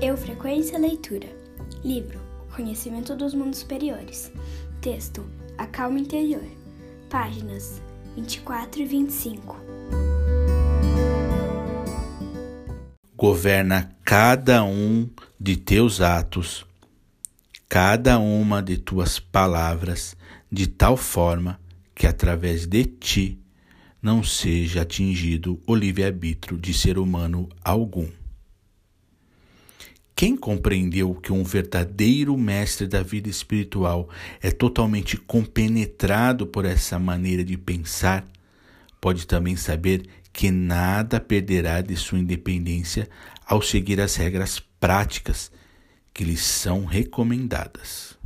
Eu Frequência Leitura. Livro Conhecimento dos Mundos Superiores. Texto A Calma Interior. Páginas 24 e 25. Governa cada um de teus atos, cada uma de tuas palavras, de tal forma que através de ti não seja atingido o livre-arbítrio de ser humano algum. Quem compreendeu que um verdadeiro mestre da vida espiritual é totalmente compenetrado por essa maneira de pensar, pode também saber que nada perderá de sua independência ao seguir as regras práticas que lhes são recomendadas.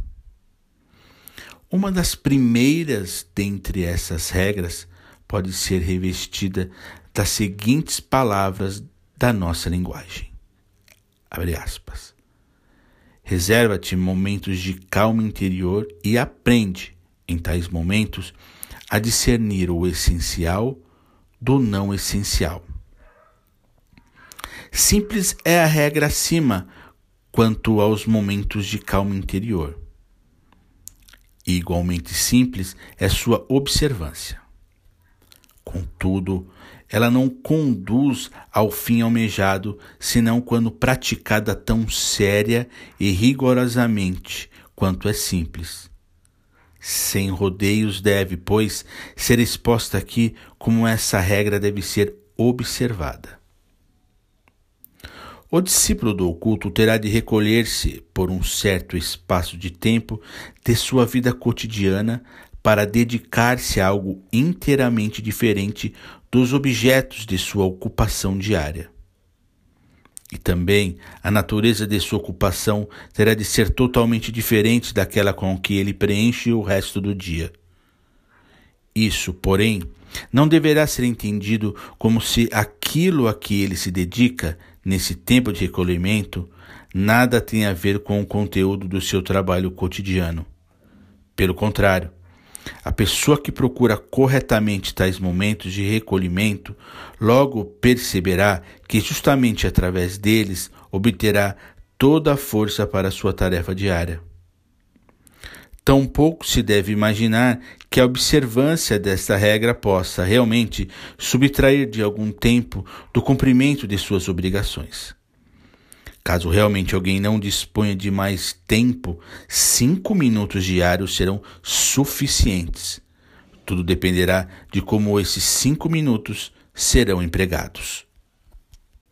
Uma das primeiras dentre essas regras pode ser revestida das seguintes palavras da nossa linguagem. Abre aspas. Reserva-te momentos de calma interior e aprende, em tais momentos, a discernir o essencial do não essencial. Simples é a regra acima quanto aos momentos de calma interior. E igualmente simples é sua observância. Contudo, ela não conduz ao fim almejado, senão quando praticada tão séria e rigorosamente quanto é simples. Sem rodeios deve, pois, ser exposta aqui como essa regra deve ser observada. O discípulo do oculto terá de recolher-se por um certo espaço de tempo de sua vida cotidiana para dedicar-se a algo inteiramente diferente dos objetos de sua ocupação diária. E também a natureza de sua ocupação terá de ser totalmente diferente daquela com que ele preenche o resto do dia. Isso, porém, não deverá ser entendido como se aquilo a que ele se dedica nesse tempo de recolhimento nada tenha a ver com o conteúdo do seu trabalho cotidiano. Pelo contrário, a pessoa que procura corretamente tais momentos de recolhimento logo perceberá que justamente através deles obterá toda a força para a sua tarefa diária. Tampouco se deve imaginar que a observância desta regra possa realmente subtrair de algum tempo do cumprimento de suas obrigações. Caso realmente alguém não disponha de mais tempo, cinco minutos diários serão suficientes. Tudo dependerá de como esses cinco minutos serão empregados.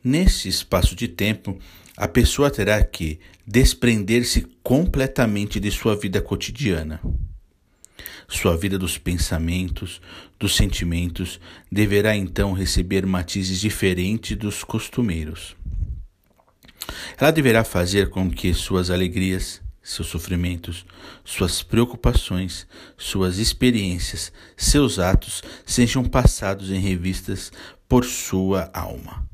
Nesse espaço de tempo, a pessoa terá que desprender-se completamente de sua vida cotidiana. Sua vida dos pensamentos, dos sentimentos, deverá então receber matizes diferentes dos costumeiros. Ela deverá fazer com que suas alegrias, seus sofrimentos, suas preocupações, suas experiências, seus atos sejam passados em revistas por sua alma.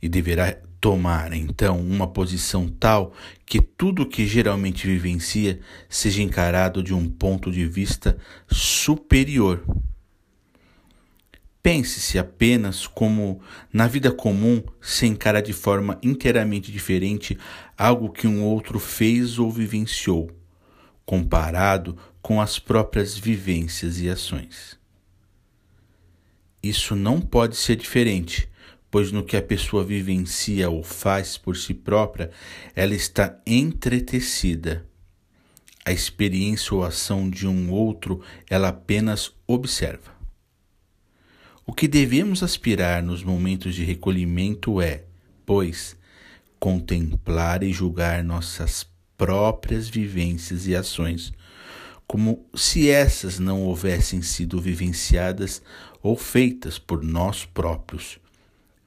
E deverá tomar então uma posição tal que tudo que geralmente vivencia seja encarado de um ponto de vista superior Pense-se apenas como, na vida comum, se encara de forma inteiramente diferente algo que um outro fez ou vivenciou, comparado com as próprias vivências e ações. Isso não pode ser diferente, pois no que a pessoa vivencia ou faz por si própria, ela está entretecida. A experiência ou ação de um outro ela apenas observa. O que devemos aspirar nos momentos de recolhimento é, pois, contemplar e julgar nossas próprias vivências e ações, como se essas não houvessem sido vivenciadas ou feitas por nós próprios,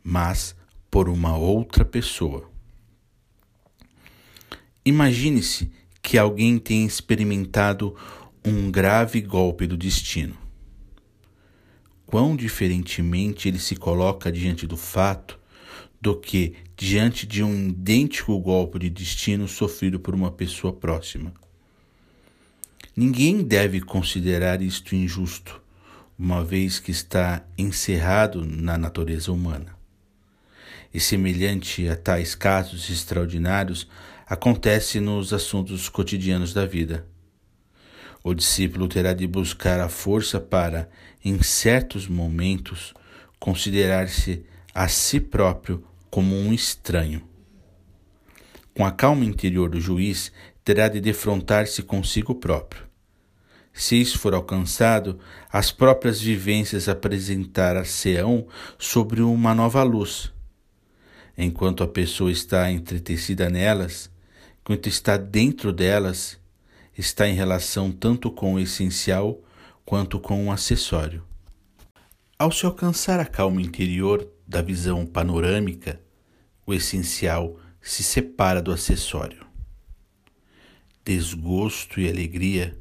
mas por uma outra pessoa. Imagine-se que alguém tenha experimentado um grave golpe do destino quão diferentemente ele se coloca diante do fato do que diante de um idêntico golpe de destino sofrido por uma pessoa próxima. Ninguém deve considerar isto injusto, uma vez que está encerrado na natureza humana. e semelhante a tais casos extraordinários acontece nos assuntos cotidianos da vida. O discípulo terá de buscar a força para, em certos momentos, considerar-se a si próprio como um estranho. Com a calma interior do juiz, terá de defrontar-se consigo próprio. Se isso for alcançado, as próprias vivências apresentar-se-ão sobre uma nova luz. Enquanto a pessoa está entretecida nelas, enquanto está dentro delas, está em relação tanto com o essencial quanto com o acessório. Ao se alcançar a calma interior da visão panorâmica, o essencial se separa do acessório. Desgosto e alegria,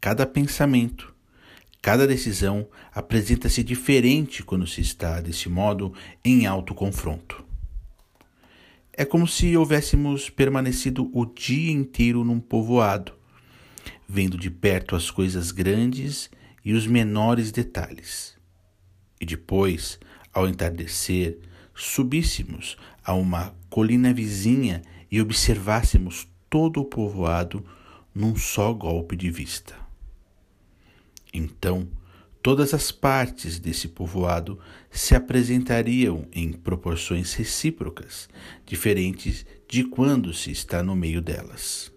cada pensamento, cada decisão apresenta-se diferente quando se está, desse modo, em alto confronto. É como se houvéssemos permanecido o dia inteiro num povoado, vendo de perto as coisas grandes e os menores detalhes. E depois, ao entardecer, subíssemos a uma colina vizinha e observássemos todo o povoado num só golpe de vista. Então, todas as partes desse povoado se apresentariam em proporções recíprocas, diferentes de quando se está no meio delas.